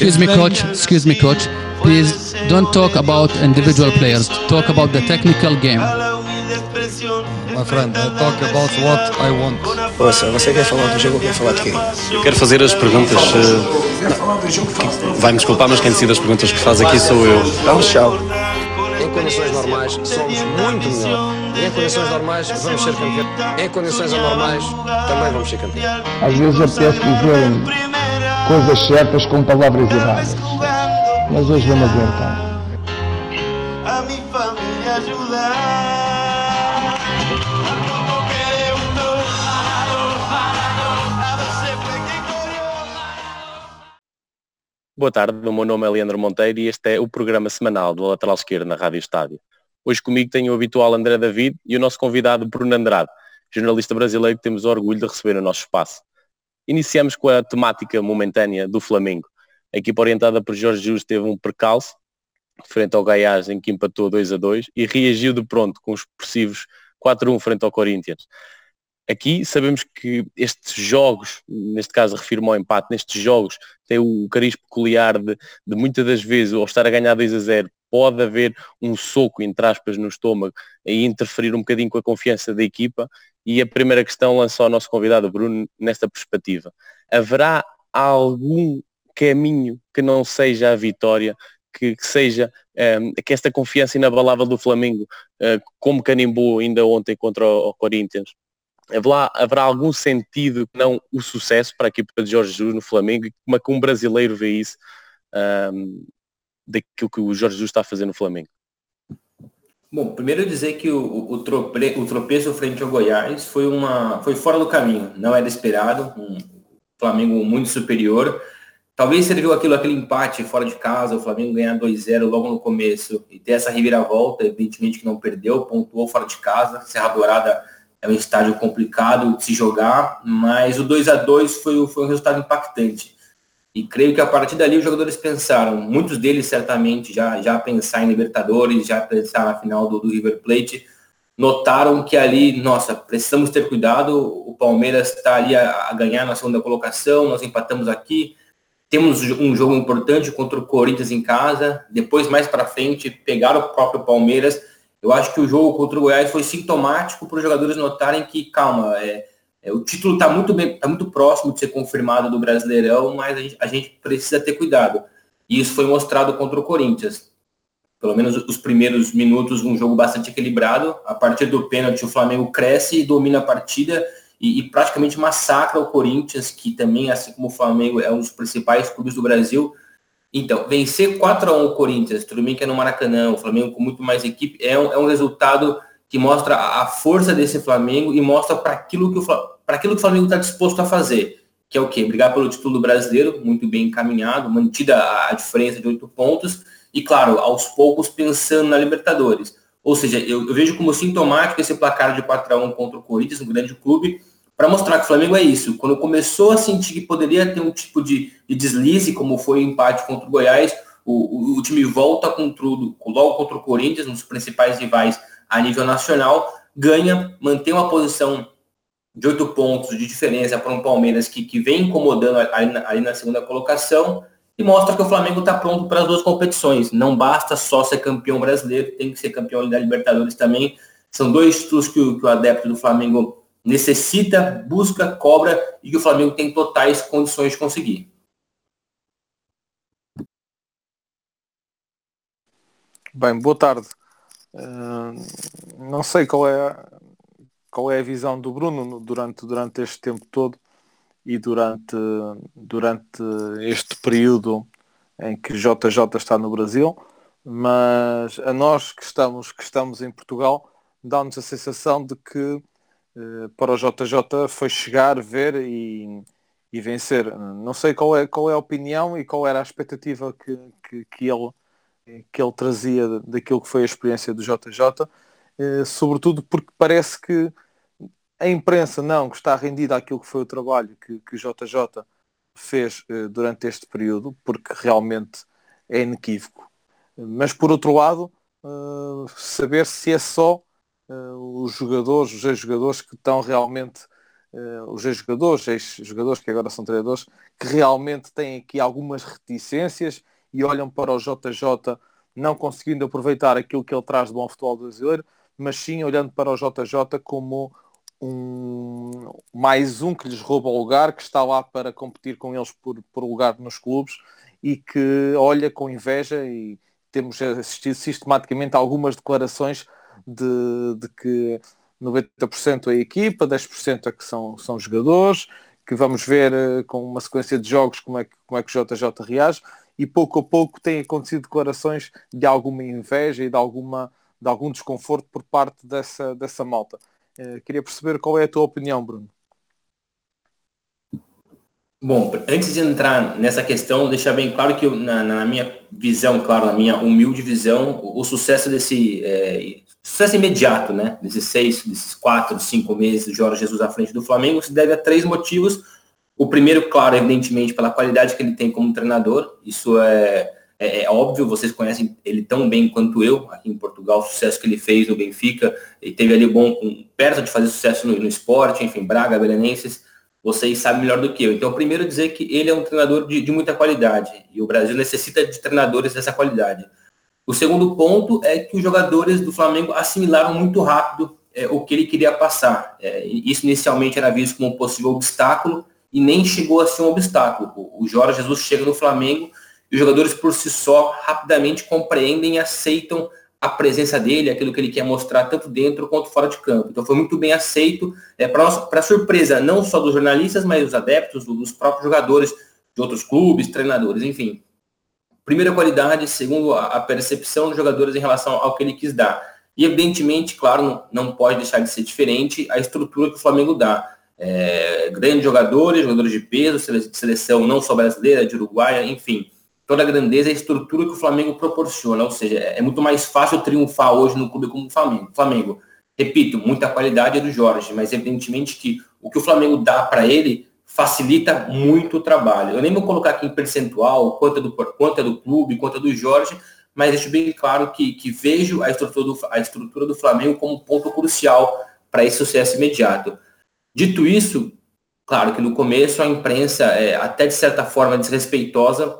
Excuse me, coach. Excuse me, coach. Please don't talk about individual players. Talk about the technical game. My friend, I talk about what I want. Ouça, você quer falar do jogo ou quer falar de quê? Eu quero fazer as perguntas. eh, Vai-me desculpar, mas quem decide as perguntas que faz aqui sou eu. Então, tchau. Em condições normais, somos muito melhor. Em condições normais, vamos ser campeões. Em condições anormais, também vamos ser campeões. Às vezes apetece dizer coisas certas com palavras erradas. Mas hoje vamos aguentar. a mi familia ayudar. Boa tarde, o meu nome é Leandro Monteiro e este é o programa semanal do Lateral Esquerdo na Rádio Estádio. Hoje comigo tenho o habitual André David e o nosso convidado Bruno Andrade, jornalista brasileiro que temos orgulho de receber no nosso espaço. Iniciamos com a temática momentânea do Flamengo. A equipa orientada por Jorge Jesus teve um percalço frente ao Gaiás em que empatou 2 a 2 e reagiu de pronto com os expressivos 4 a 1 frente ao Corinthians. Aqui sabemos que estes jogos, neste caso refiro-me ao empate, nestes jogos tem o cariz peculiar de, de muitas das vezes, ao estar a ganhar 2 a 0, pode haver um soco, entre aspas, no estômago e interferir um bocadinho com a confiança da equipa. E a primeira questão lança ao nosso convidado Bruno nesta perspectiva. Haverá algum caminho que não seja a vitória, que, que seja um, que esta confiança inabalável do Flamengo, uh, como canimbou ainda ontem contra o, o Corinthians, haverá, haverá algum sentido que não o sucesso para a equipa de Jorge Jesus no Flamengo e como é que um brasileiro vê isso um, daquilo que o Jorge Jesus está a fazer no Flamengo? Bom, primeiro dizer que o, o, trope, o tropeço frente ao Goiás foi, uma, foi fora do caminho, não era esperado, um Flamengo muito superior. Talvez serviu aquilo, aquele empate fora de casa, o Flamengo ganhar 2-0 logo no começo e ter essa reviravolta, evidentemente que não perdeu, pontuou fora de casa, Serra Dourada é um estádio complicado de se jogar, mas o 2 a 2 foi, foi um resultado impactante. E creio que a partir dali os jogadores pensaram, muitos deles certamente já, já pensar em Libertadores, já pensar na final do, do River Plate, notaram que ali, nossa, precisamos ter cuidado, o Palmeiras está ali a, a, ganhar na segunda colocação, nós empatamos aqui, temos um jogo importante contra o Corinthians em casa, depois mais para frente pegar o próprio Palmeiras. Eu acho que o jogo contra o Goiás foi sintomático para os jogadores notarem que, calma, é, é, o título está muito, bem, tá muito próximo de ser confirmado do Brasileirão, mas a gente, a gente, precisa ter cuidado. E isso foi mostrado contra o Corinthians. Pelo menos os primeiros minutos, um jogo bastante equilibrado. A partir do pênalti, o Flamengo cresce e domina a partida e, e praticamente massacra o Corinthians, que também, assim como o Flamengo, é um dos principais clubes do Brasil. Então, vencer 4 a 1 o Corinthians, tudo bem que é no Maracanã, o Flamengo com muito mais equipe, é um, é um resultado que mostra a força desse Flamengo e mostra para aquilo que o aquilo que o Flamengo está disposto a fazer, que é o quê? Brigar pelo título brasileiro, muito bem encaminhado, mantida a diferença de oito pontos, e claro, aos poucos pensando na Libertadores. Ou seja, eu, eu vejo como sintomático esse placar de 4 a 1 contra o Corinthians, um grande clube, para mostrar que o Flamengo é isso. Quando começou a sentir que poderia ter um tipo de, de deslize, como foi o empate contra o Goiás, o, o, o time volta com tudo, logo contra o Corinthians, nos principais rivais a nível nacional, ganha, mantém uma posição de oito pontos de diferença para um Palmeiras que, que vem incomodando ali na, ali na segunda colocação e mostra que o Flamengo está pronto para as duas competições. Não basta só ser campeão brasileiro, tem que ser campeão da Libertadores também. São dois títulos que que o adepto do Flamengo necessita, busca, cobra e que o Flamengo tem totais condições de conseguir. Bem, boa tarde. Uh, não sei qual é qual é a visão do Bruno durante, durante este tempo todo e durante, durante este período em que JJ está no Brasil, mas a nós que estamos, que estamos em Portugal dá-nos a sensação de que para o JJ foi chegar, ver e, e vencer. Não sei qual é, qual é a opinião e qual era a expectativa que, que, que, ele, que ele trazia daquilo que foi a experiência do JJ, eh, sobretudo porque parece que a imprensa não que está rendida àquilo que foi o trabalho que, que o JJ fez eh, durante este período, porque realmente é inequívoco. Mas por outro lado, saber se é só os jogadores, os ex-jogadores que estão realmente uh, os ex-jogadores, ex-jogadores que agora são treinadores, que realmente têm aqui algumas reticências e olham para o JJ não conseguindo aproveitar aquilo que ele traz do bom futebol brasileiro, mas sim olhando para o JJ como um, mais um que lhes rouba o lugar, que está lá para competir com eles por, por lugar nos clubes e que olha com inveja e temos assistido sistematicamente a algumas declarações de, de que 90% é a equipa, 10% é que são, são jogadores, que vamos ver uh, com uma sequência de jogos como é, que, como é que o JJ reage e pouco a pouco têm acontecido declarações de alguma inveja e de, alguma, de algum desconforto por parte dessa, dessa malta. Uh, queria perceber qual é a tua opinião, Bruno. Bom, antes de entrar nessa questão, deixar bem claro que na, na minha visão, claro, na minha humilde visão, o, o sucesso desse é, sucesso imediato, né, desses seis, desses quatro, cinco meses do Jorge Jesus à frente do Flamengo, se deve a três motivos. O primeiro, claro, evidentemente, pela qualidade que ele tem como treinador. Isso é, é, é óbvio, vocês conhecem ele tão bem quanto eu aqui em Portugal, o sucesso que ele fez no Benfica, e teve ali bom, perto de fazer sucesso no, no esporte, enfim, Braga, Belenenses vocês sabem melhor do que eu. Então, primeiro dizer que ele é um treinador de, de, muita qualidade e o Brasil necessita de treinadores dessa qualidade. O segundo ponto é que os jogadores do Flamengo assimilaram muito rápido é, o que ele queria passar. É, isso inicialmente era visto como um possível obstáculo e nem chegou a ser um obstáculo. O, Jorge Jesus chega no Flamengo e os jogadores por si só rapidamente compreendem e aceitam a presença dele, aquilo que ele quer mostrar tanto dentro quanto fora de campo. Então foi muito bem aceito, é, para surpresa não só dos jornalistas, mas dos adeptos, dos próprios jogadores de outros clubes, treinadores, enfim. Primeira qualidade, segundo a, percepção dos jogadores em relação ao que ele quis dar. E evidentemente, claro, não, pode deixar de ser diferente a estrutura que o Flamengo dá. É, grandes jogadores, jogadores de peso, seleção não só brasileira, de Uruguai, enfim toda a grandeza e a estrutura que o Flamengo proporciona. Ou seja, é muito mais fácil triunfar hoje no clube como o Flamengo. Flamengo, repito, muita qualidade é do Jorge, mas evidentemente que o que o Flamengo dá para ele facilita muito o trabalho. Eu nem vou colocar aqui em percentual quanto é do, quanto é do clube, quanto é do Jorge, mas deixo bem claro que, que vejo a estrutura, do, a estrutura do Flamengo como ponto crucial para esse sucesso imediato. Dito isso, claro que no começo a imprensa, é, até de certa forma desrespeitosa,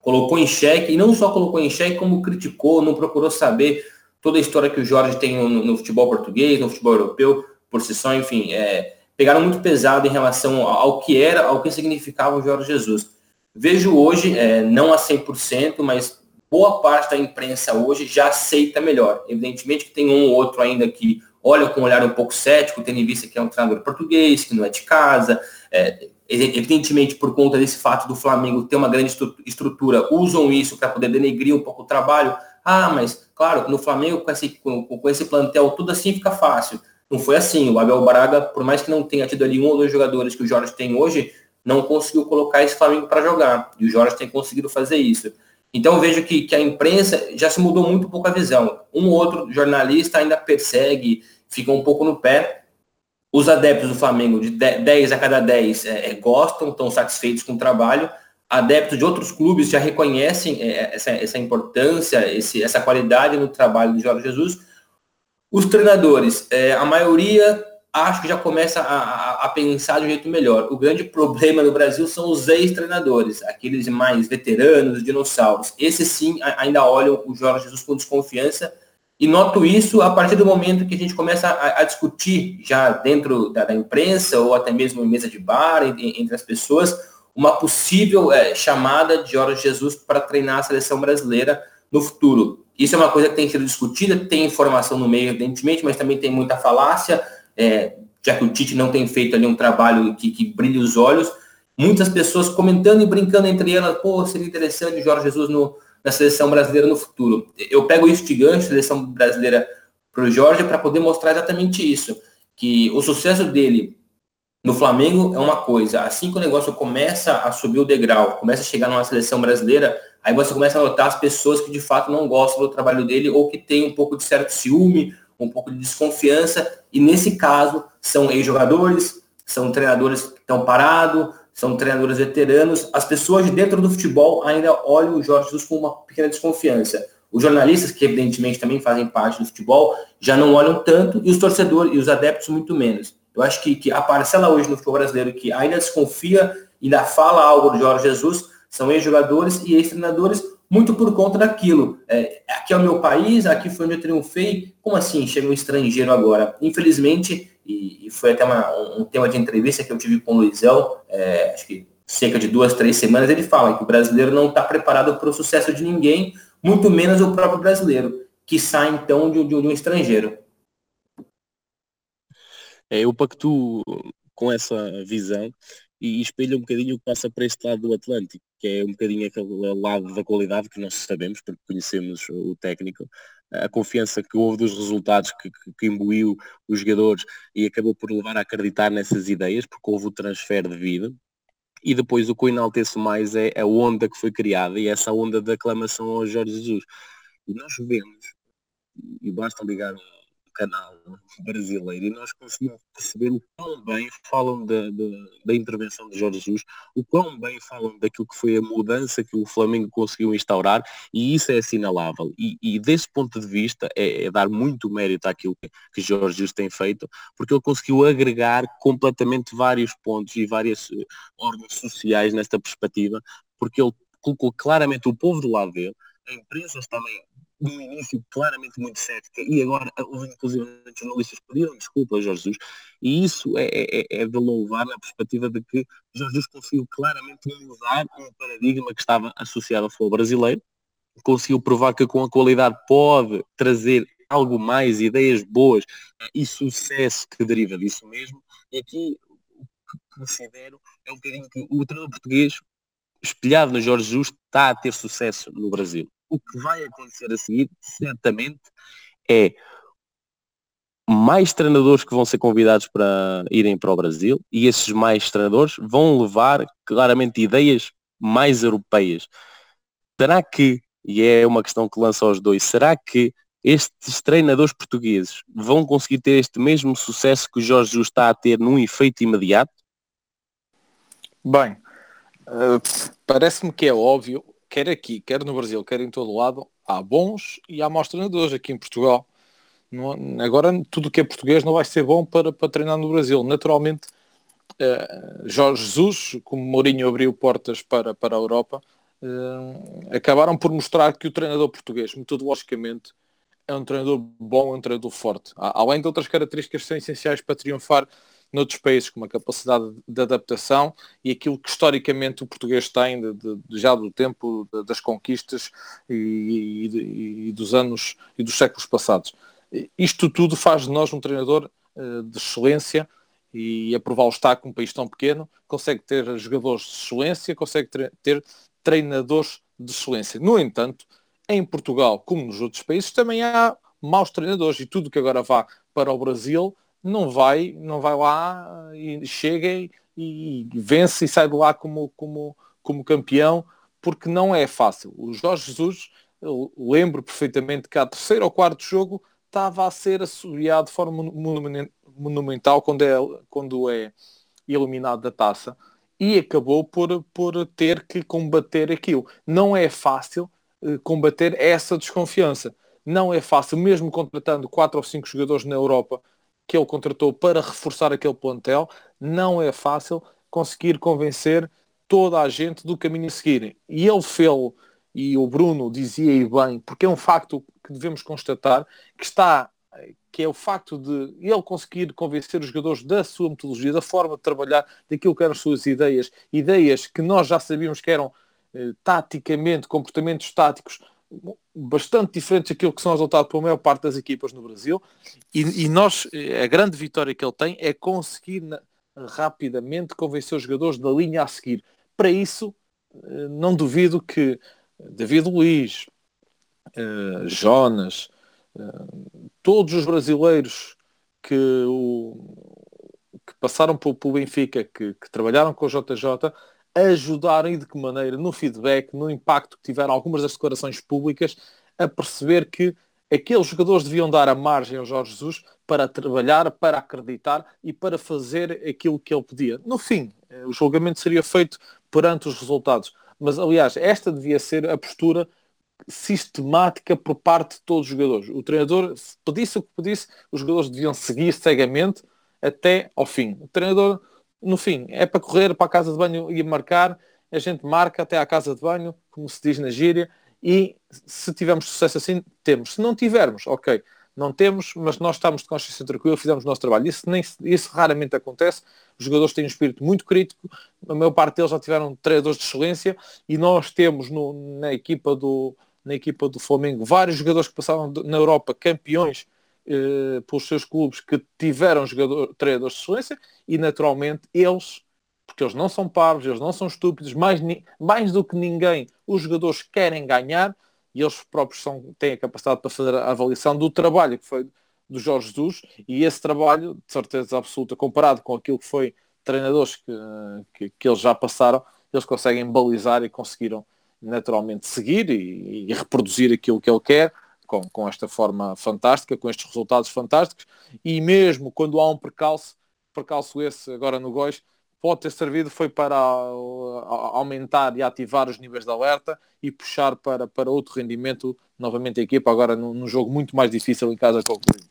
colocou em xeque, e não só colocou em xeque, como criticou, não procurou saber toda a história que o Jorge tem no, no futebol português, no futebol europeu, por si só, enfim, é, pegaram muito pesado em relação ao que era, ao que significava o Jorge Jesus. Vejo hoje, é, não a 100%, mas boa parte da imprensa hoje já aceita melhor. Evidentemente que tem um ou outro ainda que olha com um olhar um pouco cético, tendo em vista que é um treinador português, que não é de casa, é, evidentemente por conta desse fato do Flamengo ter uma grande estrutura, usam isso para poder denegrir um pouco o trabalho. Ah, mas claro, no Flamengo com esse, com, com esse plantel tudo assim fica fácil. Não foi assim. O Abel Braga, por mais que não tenha tido ali um ou dois jogadores que o Jorge tem hoje, não conseguiu colocar esse Flamengo para jogar. E o Jorge tem conseguido fazer isso. Então vejo que, que a imprensa já se mudou muito pouco a visão. Um ou outro jornalista ainda persegue, fica um pouco no pé, os adeptos do Flamengo, de 10 a cada 10, é, é, gostam, estão satisfeitos com o trabalho. Adeptos de outros clubes já reconhecem é, essa, essa importância, esse, essa qualidade no trabalho do Jorge Jesus. Os treinadores, é, a maioria acho que já começa a, a, a, pensar de um jeito melhor. O grande problema no Brasil são os ex-treinadores, aqueles mais veteranos, dinossauros. Esses sim ainda olham o Jorge Jesus com desconfiança e noto isso a partir do momento que a gente começa a, a discutir já dentro da, da, imprensa ou até mesmo em mesa de bar, entre, entre as pessoas, uma possível é, chamada de Jorge Jesus para treinar a seleção brasileira no futuro. Isso é uma coisa que tem sido discutida, tem informação no meio, evidentemente, mas também tem muita falácia, é, já que o Tite não tem feito ali um trabalho que, que brilhe os olhos. Muitas pessoas comentando e brincando entre elas, pô, seria interessante o Jorge Jesus no, na seleção brasileira no futuro. Eu pego isso de gancho, seleção brasileira para o Jorge, para poder mostrar exatamente isso, que o sucesso dele no Flamengo é uma coisa, assim que o negócio começa a subir o degrau, começa a chegar numa seleção brasileira, aí você começa a notar as pessoas que de fato não gostam do trabalho dele ou que tem um pouco de certo ciúme, um pouco de desconfiança, e nesse caso são ex-jogadores, são treinadores que estão parados, são treinadores veteranos, as pessoas de dentro do futebol ainda olham o Jorge Jesus com uma pequena desconfiança. Os jornalistas, que evidentemente também fazem parte do futebol, já não olham tanto, e os torcedores e os adeptos muito menos. Eu acho que, que a parcela hoje no futebol brasileiro que ainda desconfia, ainda fala algo do Jorge Jesus, são ex-jogadores e ex-treinadores, muito por conta daquilo. É, aqui é o meu país, aqui foi onde eu triunfei. Como assim chega um estrangeiro agora? Infelizmente, e, e foi até uma, um, tema de entrevista que eu tive com o Luizão, é, acho que cerca de duas, três semanas, ele fala que o brasileiro não está preparado para o sucesso de ninguém, muito menos o próprio brasileiro, que sai então de, de, de um estrangeiro. É, eu pactuo com essa visão e espelho um bocadinho o que passa para este lado do Atlântico, que é um bocadinho aquele lado da qualidade que nós sabemos, porque conhecemos o técnico, a confiança que houve dos resultados que, que, que imbuiu os jogadores e acabou por levar a acreditar nessas ideias, porque houve o transfer de vida. E depois o que eu enalteço mais é a onda que foi criada e essa onda de aclamação ao Jorge Jesus. E nós vemos, e basta ligar canal brasileiro e nós conseguimos perceber o quão bem falam da, da, da, intervenção de Jorge Jesus, o quão bem falam daquilo que foi a mudança que o Flamengo conseguiu instaurar e isso é assinalável. E, e desse ponto de vista é, é, dar muito mérito àquilo que, Jorge Jesus tem feito, porque ele conseguiu agregar completamente vários pontos e várias uh, ordens sociais nesta perspectiva, porque ele colocou claramente o povo do lado dele, empresas também no início claramente muito cética. E agora houve inclusive jornalistas pediram desculpa a Jorge Jesus. E isso é, é, é, de louvar na perspectiva de que Jorge Jesus conseguiu claramente mudar um paradigma que estava associado ao futebol brasileiro, conseguiu provar que com a qualidade pode trazer algo mais, ideias boas e sucesso que deriva disso mesmo. E aqui o que considero é um bocadinho que o treinador português, espelhado no Jorge Jesus, está a ter sucesso no Brasil o que vai acontecer a seguir, certamente, é mais treinadores que vão ser convidados para irem para o Brasil e esses mais treinadores vão levar claramente ideias mais europeias. Será que, e é uma questão que lança aos dois, será que estes treinadores portugueses vão conseguir ter este mesmo sucesso que o Jorge Jesus está a ter num efeito imediato? Bem, uh, parece-me que é óbvio quer aqui, quer no Brasil, quer em todo lado, há bons e há maus treinadores aqui em Portugal. Não, agora tudo que é português não vai ser bom para, para treinar no Brasil. Naturalmente, uh, Jorge Jesus, como Mourinho abriu portas para, para a Europa, uh, acabaram por mostrar que o treinador português, metodologicamente, é um treinador bom, é um treinador forte. Além de outras características que são essenciais para triunfar noutros países, com uma capacidade de adaptação e aquilo que historicamente o português tem de, de, já do tempo das conquistas e, e, e, dos anos e dos séculos passados. Isto tudo faz de nós um treinador uh, de excelência e a provar está com um país tão pequeno, consegue ter jogadores de excelência, consegue ter treinadores de excelência. No entanto, em Portugal, como nos outros países, também há maus treinadores e tudo que agora vá para o Brasil não vai, não vai lá e chega e, vence e sai de lá como, como, como campeão, porque não é fácil. O Jorge Jesus, eu lembro perfeitamente que a terceiro ou quarto jogo estava a ser assobiado de forma monumental quando é, quando é eliminado da taça e acabou por, por ter que combater aquilo. Não é fácil uh, combater essa desconfiança. Não é fácil, mesmo contratando quatro ou cinco jogadores na Europa que ele contratou para reforçar aquele plantel, não é fácil conseguir convencer toda a gente do caminho a seguir. E ele fez, e o Bruno dizia e bem, porque é um facto que devemos constatar, que está que é o facto de ele conseguir convencer os jogadores da sua metodologia, da forma de trabalhar, daquilo que eram as suas ideias, ideias que nós já sabíamos que eram eh, taticamente, comportamentos táticos bastante diferentes daquilo que são resultados pela maior parte das equipas no Brasil e, e, nós, a grande vitória que ele tem é conseguir rapidamente convencer os jogadores da linha a seguir. Para isso, eh, não duvido que David Luiz, uh, Jonas, todos os brasileiros que, o, que passaram pelo, pelo Benfica, que, que trabalharam com o JJ, ajudaram e de que maneira no feedback, no impacto que tiveram algumas das declarações públicas, a perceber que aqueles jogadores deviam dar a margem ao Jorge Jesus para trabalhar, para acreditar e para fazer aquilo que ele pedia. No fim, eh, o julgamento seria feito perante os resultados. Mas, aliás, esta devia ser a postura sistemática por parte de todos os jogadores. O treinador pedisse o que pedisse, os jogadores deviam seguir cegamente até ao fim. O treinador, no fim, é para correr para a casa de banho e marcar, a gente marca até à casa de banho, como se diz na gíria, e se tivermos sucesso assim, temos. Se não tivermos, ok, não temos, mas nós estamos de consciência tranquila, fizemos o nosso trabalho. Isso, nem, isso raramente acontece. Os jogadores têm um espírito muito crítico, a maior parte deles já tiveram treinadores de excelência e nós temos no, na, equipa do, na equipa do Flamengo vários jogadores que passaram na Europa campeões eh, pelos seus clubes que tiveram jogador, treinadores de excelência e naturalmente eles, porque eles não são parvos, eles não são estúpidos, mais, mais do que ninguém, os jogadores querem ganhar e eles próprios são, têm a capacidade para fazer a avaliação do trabalho que foi do Jorge Jesus e esse trabalho, de certeza absoluta, comparado com aquilo que foi treinadores que, que, que eles já passaram, eles conseguem balizar e conseguiram naturalmente seguir e, e, reproduzir aquilo que ele quer com, com esta forma fantástica, com estes resultados fantásticos e mesmo quando há um percalço, percalço esse agora no Góis, pode ter servido foi para aumentar e ativar os níveis de alerta e puxar para, para outro rendimento novamente a equipa, agora num, num jogo muito mais difícil em casa com o Corinthians.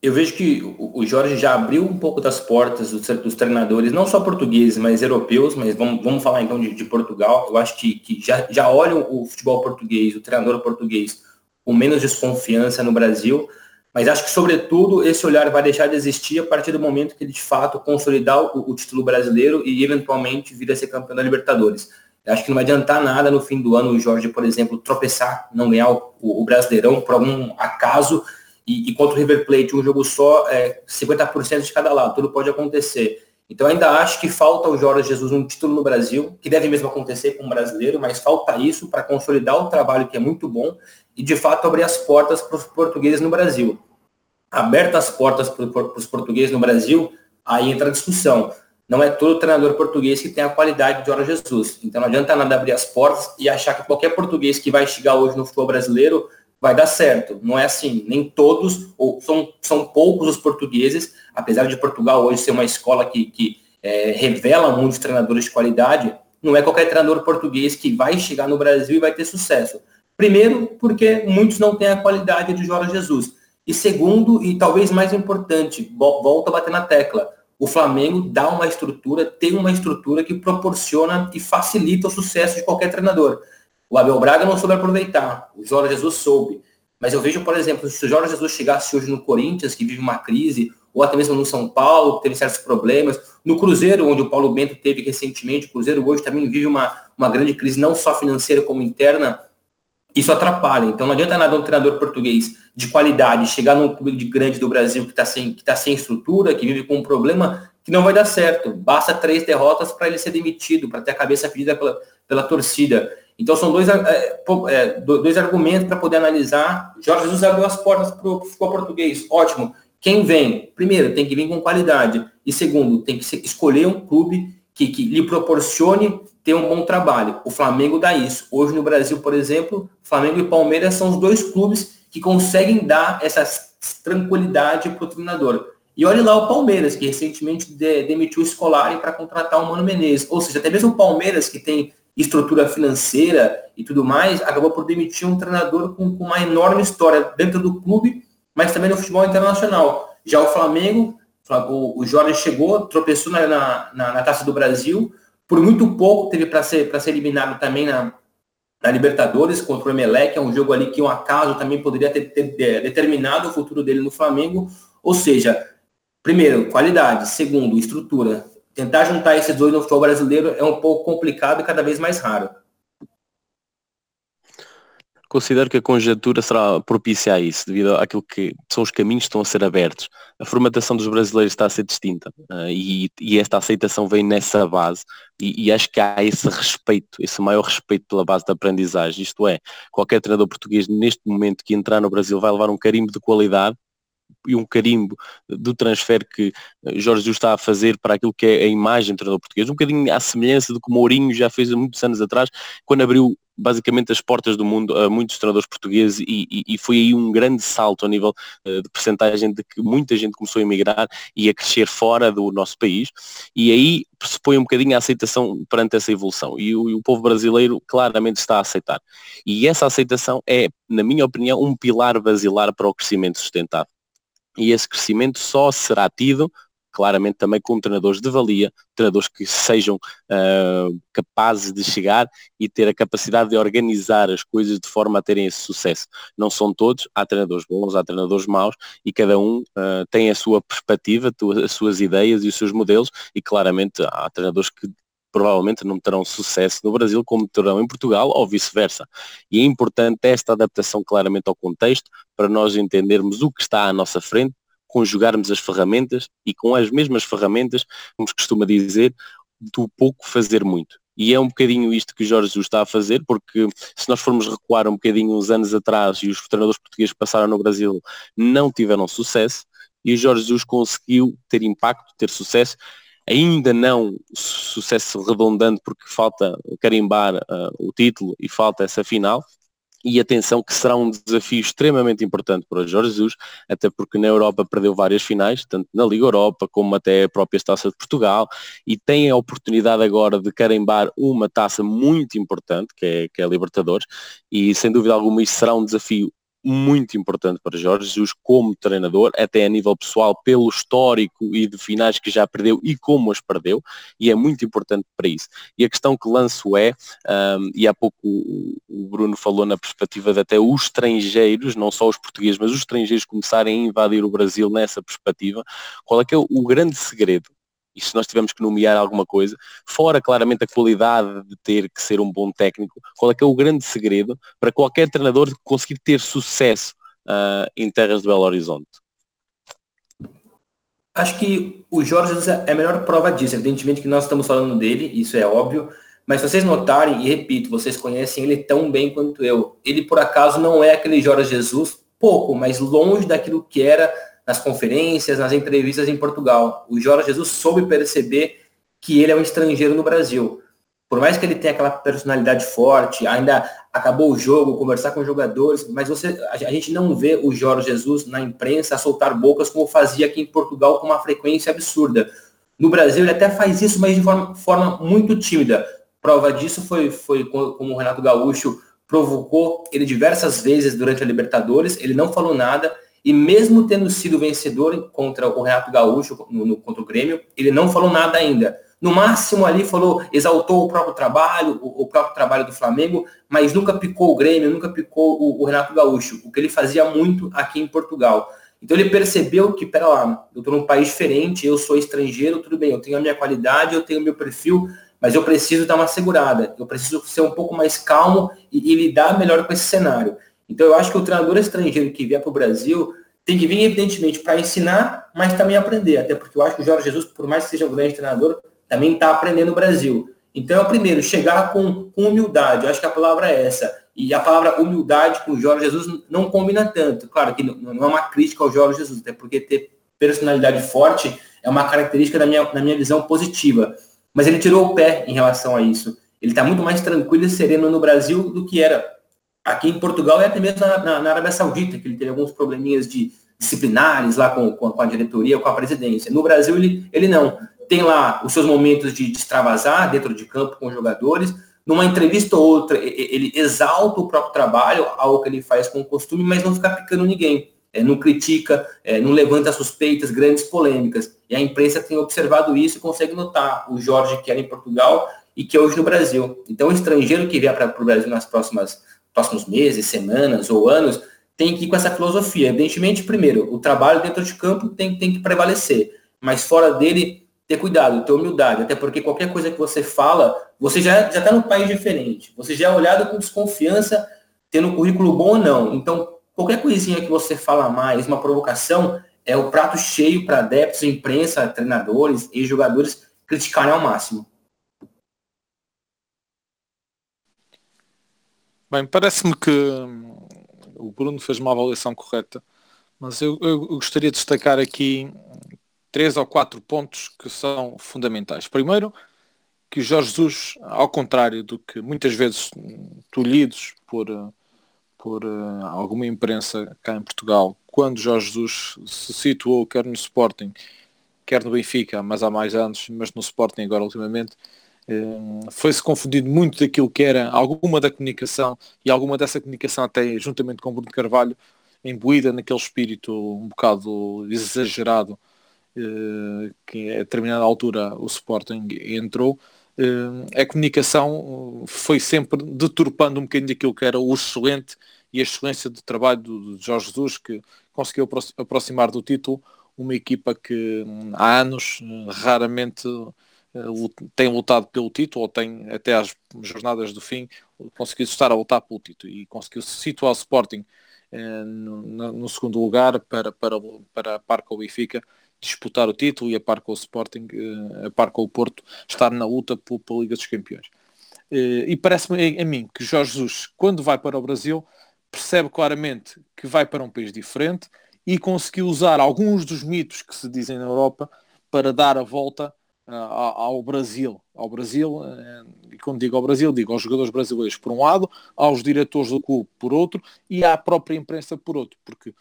Eu vejo que o Jorge já abriu um pouco das portas dos, treinadores, não só portugueses, mas europeus, mas vamos, vamos falar então de, de Portugal. Eu acho que, que já, já olham o futebol português, o treinador português, com menos desconfiança no Brasil, mas acho que, sobretudo, esse olhar vai deixar de existir a partir do momento que ele, de fato, consolidar o, o título brasileiro e, eventualmente, vir a ser campeão da Libertadores. Eu acho que não vai adiantar nada no fim do ano o Jorge, por exemplo, tropeçar, não ganhar o, o Brasileirão por algum acaso e, e, contra o River Plate, um jogo só, é, 50% de cada lado, tudo pode acontecer. Então ainda acho que falta ao Jorge Jesus um título no Brasil, que deve mesmo acontecer com o brasileiro, mas falta isso para consolidar o trabalho que é muito bom e de fato abrir as portas para os portugueses no Brasil. Abertas as portas para os portugueses no Brasil, aí entra a discussão. Não é todo treinador português que tem a qualidade de Jorge Jesus. Então não adianta nada abrir as portas e achar que qualquer português que vai chegar hoje no futebol brasileiro vai dar certo. Não é assim. Nem todos, ou são, são poucos os portugueses, apesar de Portugal hoje ser uma escola que, que é, revela muitos treinadores de qualidade, não é qualquer treinador português que vai chegar no Brasil e vai ter sucesso. Primeiro, porque muitos não têm a qualidade de Jorge Jesus. E segundo, e talvez mais importante, volta a bater na tecla, o Flamengo dá uma estrutura, tem uma estrutura que proporciona e facilita o sucesso de qualquer treinador. O Abel Braga não soube aproveitar, o Jorge Jesus soube. Mas eu vejo, por exemplo, se o Jorge Jesus chegasse hoje no Corinthians, que vive uma crise, ou até mesmo no São Paulo, que teve certos problemas, no Cruzeiro, onde o Paulo Bento teve recentemente, o Cruzeiro hoje também vive uma, uma grande crise, não só financeira como interna, isso atrapalha. Então não adianta nada um treinador português de qualidade chegar num clube de grande do Brasil que está sem, que tá sem estrutura, que vive com um problema que não vai dar certo. Basta três derrotas para ele ser demitido, para ter a cabeça pedida pela, pela torcida. Então são dois, é, é, dois argumentos para poder analisar. Jorge Jesus abriu as portas para o português. Ótimo. Quem vem? Primeiro, tem que vir com qualidade. E segundo, tem que escolher um clube que, que lhe proporcione ter um bom trabalho. O Flamengo dá isso. Hoje no Brasil, por exemplo, Flamengo e Palmeiras são os dois clubes que conseguem dar essa tranquilidade para o treinador. E olhe lá o Palmeiras, que recentemente de, demitiu o Scolari para contratar o Mano Menezes. Ou seja, até mesmo o Palmeiras, que tem estrutura financeira e tudo mais, acabou por demitir um treinador com, com uma enorme história dentro do clube, mas também no futebol internacional. Já o Flamengo, o, o Jorge chegou, tropeçou na, na, na, Taça do Brasil, por muito pouco teve para ser, ser eliminado também na, na Libertadores contra o Emelec, é um jogo ali que um acaso também poderia ter, ter, ter determinado o futuro dele no Flamengo. Ou seja, primeiro, qualidade, segundo, estrutura tentar juntar esses dois no futebol brasileiro é um pouco complicado e cada vez mais raro. Considero que a conjuntura será propícia a isso, devido àquilo que são os caminhos que estão a ser abertos. A formatação dos brasileiros está a ser distinta uh, e, e, esta aceitação vem nessa base e, e, acho que há esse respeito, esse maior respeito pela base da aprendizagem. Isto é, qualquer treinador português neste momento que entrar no Brasil vai levar um carimbo de qualidade e um carimbo do transfer que eh, Jorge Jesus está a fazer para aquilo que é a imagem do treinador português, um bocadinho à semelhança do que Mourinho já fez há muitos anos atrás, quando abriu basicamente as portas do mundo a muitos treinadores portugueses e, e, e foi aí um grande salto a nível uh, de percentagem de que muita gente começou a emigrar e a crescer fora do nosso país. E aí se põe um bocadinho a aceitação perante essa evolução. E o, e o povo brasileiro claramente está a aceitar. E essa aceitação é, na minha opinião, um pilar basilar para o crescimento sustentável E esse crescimento só será tido claramente também com treinadores de valia, treinadores que sejam uh, capazes de chegar e ter a capacidade de organizar as coisas de forma a terem esse sucesso. Não são todos, há treinadores bons, há treinadores maus e cada um uh, tem a sua perspectiva, as suas ideias e os seus modelos e claramente há treinadores que provavelmente não terão sucesso no Brasil como terão em Portugal ou vice-versa. E é importante esta adaptação claramente ao contexto para nós entendermos o que está à nossa frente conjugarmos as ferramentas e com as mesmas ferramentas, como se costuma dizer, do pouco fazer muito. E é um bocadinho isto que o Jorge Jesus está a fazer, porque se nós formos recuar um bocadinho uns anos atrás e os treinadores portugueses que passaram no Brasil não tiveram sucesso, e o Jorge Jesus conseguiu ter impacto, ter sucesso, ainda não sucesso redundante porque falta carimbar uh, o título e falta essa final, e atenção que será um desafio extremamente importante para o Jorge Jesus, até porque na Europa perdeu várias finais, tanto na Liga Europa como até a própria Taça de Portugal, e tem a oportunidade agora de carimbar uma taça muito importante, que é, que é a Libertadores, e sem dúvida alguma isso será um desafio muito importante para Jorge Jesus como treinador, até a nível pessoal, pelo histórico e de finais que já perdeu e como as perdeu, e é muito importante para isso. E a questão que lanço é, um, e há pouco o Bruno falou na perspectiva de até os estrangeiros, não só os portugueses, mas os estrangeiros começarem a invadir o Brasil nessa perspectiva, qual é que é o grande segredo e se nós tivermos que nomear alguma coisa, fora claramente a qualidade de ter que ser um bom técnico, qual é que é o grande segredo para qualquer treinador conseguir ter sucesso uh, em terras de Belo Horizonte? Acho que o Jorge é a melhor prova disso. Evidentemente que nós estamos falando dele, isso é óbvio, mas se vocês notarem, e repito, vocês conhecem ele tão bem quanto eu, ele por acaso não é aquele Jorge Jesus, pouco, mas longe daquilo que era nas conferências, nas entrevistas em Portugal. O Jorge Jesus soube perceber que ele é um estrangeiro no Brasil. Por mais que ele tenha aquela personalidade forte, ainda acabou o jogo, conversar com os jogadores, mas você, a gente não vê o Jorge Jesus na imprensa soltar bocas como fazia aqui em Portugal com uma frequência absurda. No Brasil ele até faz isso, mas de forma, forma muito tímida. Prova disso foi, foi como o Renato Gaúcho provocou ele diversas vezes durante a Libertadores, ele não falou nada, e mesmo tendo sido vencedor contra o Renato Gaúcho, no, no, contra o Grêmio, ele não falou nada ainda. No máximo ali falou, exaltou o próprio trabalho, o, o próprio trabalho do Flamengo, mas nunca picou o Grêmio, nunca picou o, o, Renato Gaúcho, o que ele fazia muito aqui em Portugal. Então ele percebeu que, pera lá, eu estou num país diferente, eu sou estrangeiro, tudo bem, eu tenho a minha qualidade, eu tenho o meu perfil, mas eu preciso dar uma segurada, eu preciso ser um pouco mais calmo e, e lidar melhor com esse cenário. Então eu acho que o treinador estrangeiro que vier para o Brasil tem que vir, evidentemente, para ensinar, mas também aprender. Até porque eu acho que o Jorge Jesus, por mais que seja um grande treinador, também está aprendendo no Brasil. Então é o primeiro, chegar com, com humildade. Eu acho que a palavra é essa. E a palavra humildade com o Jorge Jesus não combina tanto. Claro que não, não é uma crítica ao Jorge Jesus, até porque ter personalidade forte é uma característica da minha, na minha visão positiva. Mas ele tirou o pé em relação a isso. Ele está muito mais tranquilo e sereno no Brasil do que era aqui em Portugal e até mesmo na, na, na, Arábia Saudita, que ele teve alguns probleminhas de disciplinares lá com, com, a diretoria, com a presidência. No Brasil, ele, ele não. Tem lá os seus momentos de extravasar dentro de campo com os jogadores. Numa entrevista ou outra, ele exalta o próprio trabalho, algo que ele faz com costume, mas não fica picando ninguém. É, não critica, é, não levanta suspeitas, grandes polêmicas. E a imprensa tem observado isso e consegue notar o Jorge que era em Portugal e que é hoje no Brasil. Então, o estrangeiro que vier para o Brasil nas próximas próximos meses, semanas ou anos, tem que ir com essa filosofia. Evidentemente, primeiro, o trabalho dentro de campo tem, tem que prevalecer, mas fora dele, ter cuidado, ter humildade, até porque qualquer coisa que você fala, você já está num país diferente, você já é olhado com desconfiança, tendo um currículo bom ou não. Então, qualquer coisinha que você fala mais, uma provocação, é o prato cheio para adeptos, imprensa, treinadores e jogadores criticarem ao máximo. Bem, parece-me que o Bruno fez uma avaliação correta, mas eu, eu, gostaria de destacar aqui três ou quatro pontos que são fundamentais. Primeiro, que Jorge Jesus, ao contrário do que muitas vezes tolhidos por, por uh, alguma imprensa cá em Portugal, quando Jorge Jesus se situou quer no Sporting, quer no Benfica, mas há mais anos, mas no Sporting agora ultimamente, eh, foi-se confundido muito daquilo que era alguma da comunicação e alguma dessa comunicação até juntamente com Bruno Carvalho imbuída naquele espírito um bocado exagerado eh, que a determinada altura o Sporting entrou, eh, a comunicação foi sempre deturpando um bocadinho daquilo que era o excelente e a excelência de trabalho do, do Jorge Jesus, que conseguiu aproximar do título uma equipa que hum, há anos raramente tem lutado pelo título, ou tem até às jornadas do fim conseguiu estar a lutar pelo título e conseguiu situar o Sporting eh, no, no, segundo lugar para, para, para a par com o Benfica disputar o título e a par com o Sporting, eh, a par com o Porto, estar na luta pela, Liga dos Campeões. Eh, e parece-me a mim que Jorge Jesus, quando vai para o Brasil, percebe claramente que vai para um país diferente e conseguiu usar alguns dos mitos que se dizem na Europa para dar a volta ao Brasil. Ao Brasil, uh, e quando digo ao Brasil, digo aos jogadores brasileiros por um lado, aos diretores do clube por outro e à própria imprensa por outro, porque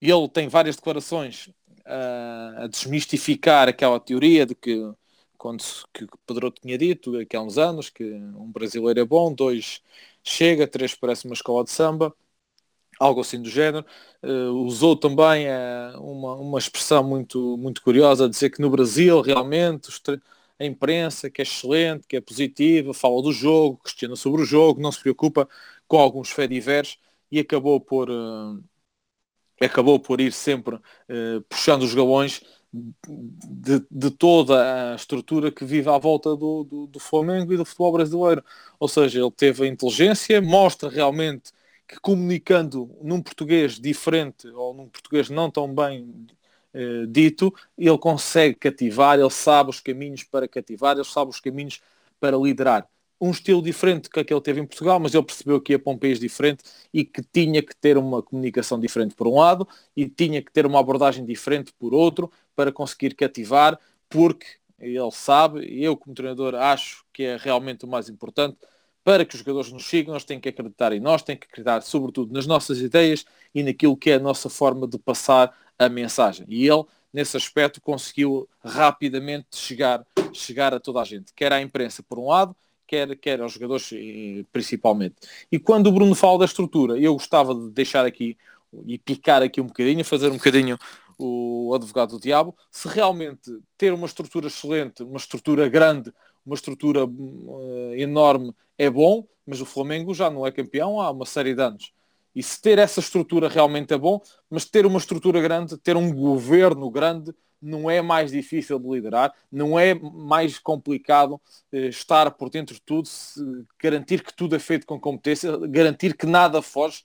ele tem várias declarações uh, a desmistificar aquela teoria de que quando que Pedro tinha dito há uns anos que um brasileiro é bom, dois chega, três parece uma escola de samba algo assim do género. Uh, usou também uh, uma, uma expressão muito, muito curiosa, dizer que no Brasil realmente a imprensa que é excelente, que é positiva, fala do jogo, questiona sobre o jogo, não se preocupa com alguns fediveres e acabou por uh, acabou por ir sempre puxando os galões de, de, toda a estrutura que vive à volta do, do, do Flamengo e do futebol brasileiro. Ou seja, ele teve a inteligência, mostra realmente que comunicando num português diferente ou num português não tão bem eh, dito, ele consegue cativar, ele sabe os caminhos para cativar, ele sabe os caminhos para liderar. Um estilo diferente que aquele teve em Portugal, mas ele percebeu que ia para um país diferente e que tinha que ter uma comunicação diferente por um lado e tinha que ter uma abordagem diferente por outro para conseguir cativar, porque ele sabe, e eu como treinador acho que é realmente o mais importante, para que os jogadores nos sigam, nós temos que acreditar em nós, temos que acreditar sobretudo nas nossas ideias e naquilo que é a nossa forma de passar a mensagem. E ele, nesse aspecto, conseguiu rapidamente chegar, chegar a toda a gente, quer à imprensa por um lado, quer, quer aos jogadores eh, principalmente. E quando o Bruno fala da estrutura, eu gostava de deixar aqui e picar aqui um bocadinho, fazer um bocadinho o advogado do diabo, se realmente ter uma estrutura excelente, uma estrutura grande, uma estrutura uh, enorme é bom, mas o Flamengo já não é campeão há uma série de anos. E se ter essa estrutura realmente é bom, mas ter uma estrutura grande, ter um governo grande, não é mais difícil de liderar, não é mais complicado uh, estar por dentro de tudo, garantir que tudo é feito com competência, garantir que nada foge,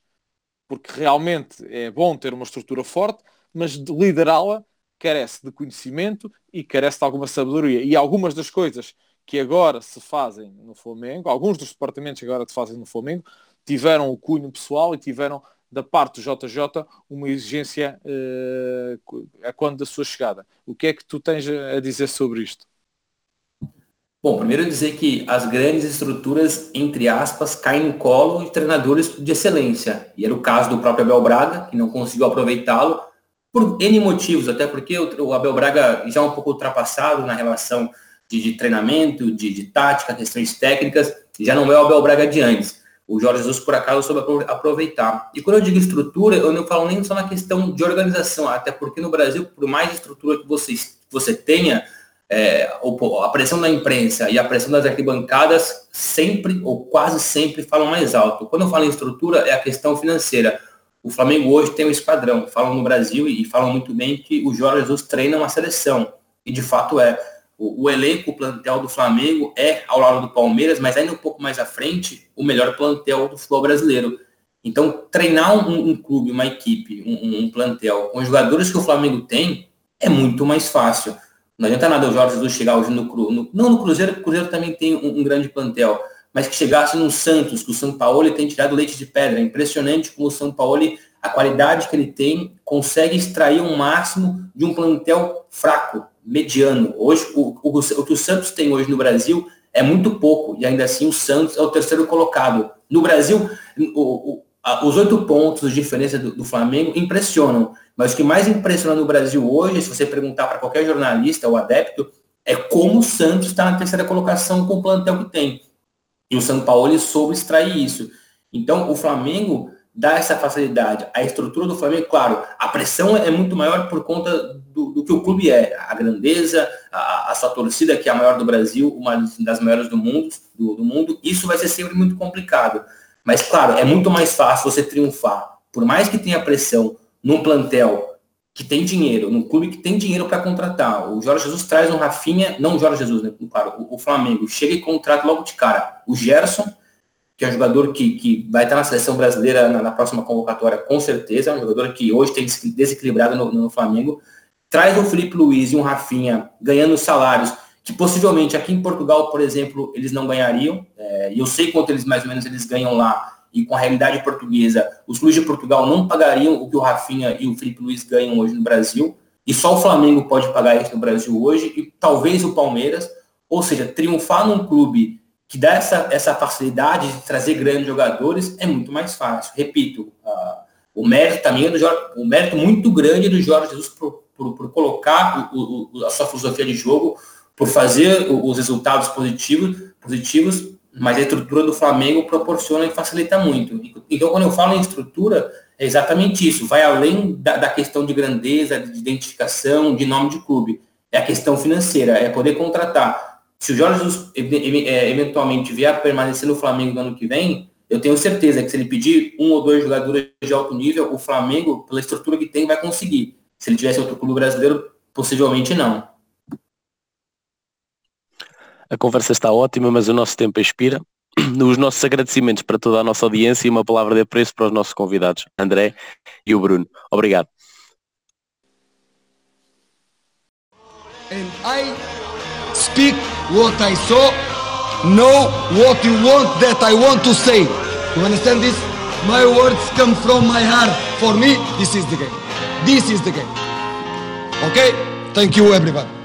porque realmente é bom ter uma estrutura forte, mas de liderá-la carece de conhecimento e carece de alguma sabedoria. E algumas das coisas que agora se fazem no Flamengo, alguns dos departamentos que agora se fazem no Flamengo, tiveram o cunho pessoal e tiveram da parte do JJ uma exigência uh, a quando da sua chegada. O que é que tu tens a dizer sobre isto? Bom, primeiro dizer que as grandes estruturas, entre aspas, caem no colo de treinadores de excelência. E era o caso do próprio Abel Braga, que não conseguiu aproveitá-lo por N motivos, até porque o Abel Braga já é um pouco ultrapassado na relação de, de treinamento, de, de, tática, questões técnicas, já não é o Abel Braga de antes. O Jorge Jesus, por acaso, soube aproveitar. E quando eu digo estrutura, eu não falo nem só na questão de organização, até porque no Brasil, por mais estrutura que você, você tenha, é, a pressão da imprensa e a pressão das arquibancadas sempre, ou quase sempre, falam mais alto. Quando eu falo em estrutura, é a questão financeira. O Flamengo hoje tem um esquadrão. Falam no Brasil e falam muito bem que o Jorge Jesus treina uma seleção. E de fato é o, o, elenco, o plantel do Flamengo é ao lado do Palmeiras, mas ainda um pouco mais à frente, o melhor plantel do futebol brasileiro. Então, treinar um, um clube, uma equipe, um, um, plantel com os jogadores que o Flamengo tem é muito mais fácil. Não adianta nada o Jorge Jesus chegar hoje no, no não no Cruzeiro, o Cruzeiro também tem um, grande plantel, mas que chegasse no Santos, que o São Paulo tem tirado leite de pedra. É impressionante como o São Paulo, a qualidade que ele tem, consegue extrair um máximo de um plantel fraco mediano. Hoje, o, o, o que o Santos tem hoje no Brasil é muito pouco, e ainda assim o Santos é o terceiro colocado. No Brasil, o, a, os oito pontos de diferença do, do, Flamengo impressionam, mas o que mais impressiona no Brasil hoje, se você perguntar para qualquer jornalista ou adepto, é como o Santos está na terceira colocação com o plantel que tem. E o São Paulo soube extrair isso. Então, o Flamengo dá essa facilidade. A estrutura do Flamengo, claro, a pressão é muito maior por conta do, do que o clube é. A grandeza, a, a, sua torcida, que é a maior do Brasil, uma das maiores do mundo, do, do mundo, isso vai ser sempre muito complicado. Mas, claro, é muito mais fácil você triunfar, por mais que tenha pressão, num plantel que tem dinheiro, num clube que tem dinheiro para contratar. O Jorge Jesus traz um Rafinha, não o Jorge Jesus, né? Claro, o, o Flamengo chega e contrata logo de cara o Gerson, que é um jogador que, que vai estar na seleção brasileira na, na, próxima convocatória, com certeza, é um jogador que hoje tem desequilibrado no, no, Flamengo. Traz o Felipe Luiz e um Rafinha ganhando salários que possivelmente aqui em Portugal, por exemplo, eles não ganhariam. É, e eu sei quanto eles mais ou menos eles ganham lá. E com a realidade portuguesa, os clubes de Portugal não pagariam o que o Rafinha e o Felipe Luiz ganham hoje no Brasil. E só o Flamengo pode pagar isso no Brasil hoje, e talvez o Palmeiras. Ou seja, triunfar num clube que dá essa, essa facilidade de trazer grandes jogadores é muito mais fácil. Repito, uh, o mérito também é do o mérito muito grande do Jorge Jesus por, por, por colocar o, o, a sua filosofia de jogo, por fazer os resultados positivos, positivos, mas a estrutura do Flamengo proporciona e facilita muito. Então, quando eu falo em estrutura, é exatamente isso. Vai além da, da questão de grandeza, de identificação, de nome de clube. É a questão financeira, é poder contratar se o Jorge Jesus eventualmente vier a permanecer no Flamengo no ano que vem, eu tenho certeza que se ele pedir um ou dois jogadores de alto nível, o Flamengo, pela estrutura que tem, vai conseguir. Se ele tivesse outro clube brasileiro, possivelmente não. A conversa está ótima, mas o nosso tempo expira. Os nossos agradecimentos para toda a nossa audiência e uma palavra de apreço para os nossos convidados, André e o Bruno. Obrigado. Speak what I saw, know what you want that I want to say. You understand this? My words come from my heart. For me, this is the game. This is the game. Okay? Thank you, everybody.